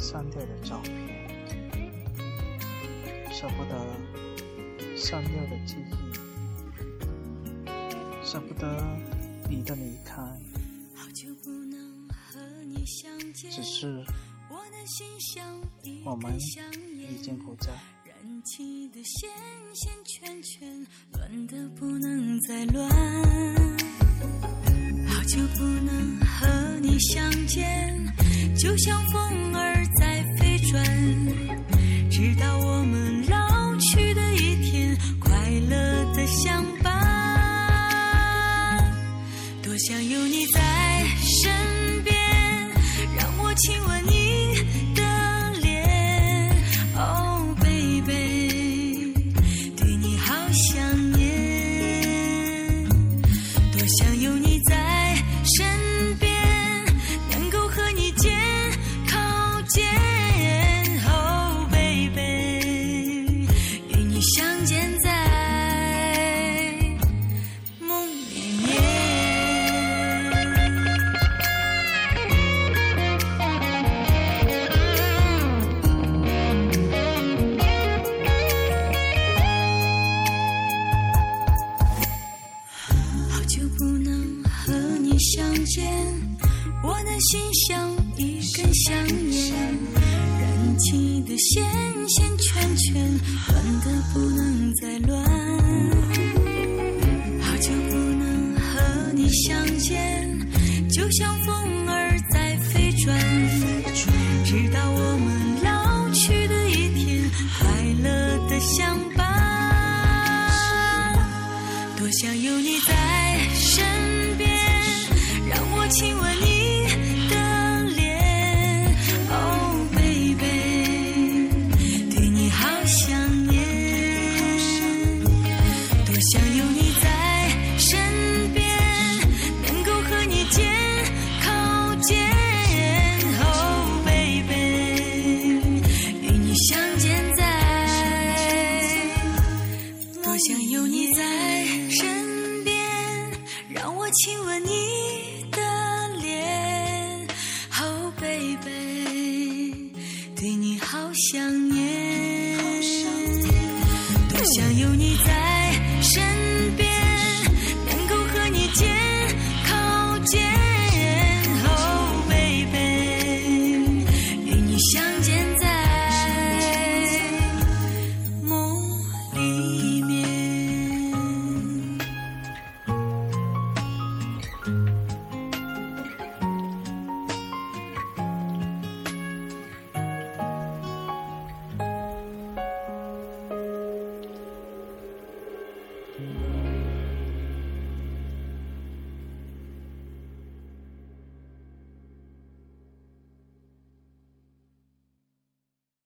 删掉的照片，舍不得删掉的记忆，舍不得你的离开。只是我们已经不在。好久不能和你相见，就像风有你在身边，让我亲吻你的脸。Oh baby，对你好想念。多想有你你相见，我的心像一根香烟，燃起的线线圈圈，乱的不能再乱。好久不能和你相见，就像风儿在飞转，直到我们老去的一天，快乐的相伴。多想有你在想念多想有你在。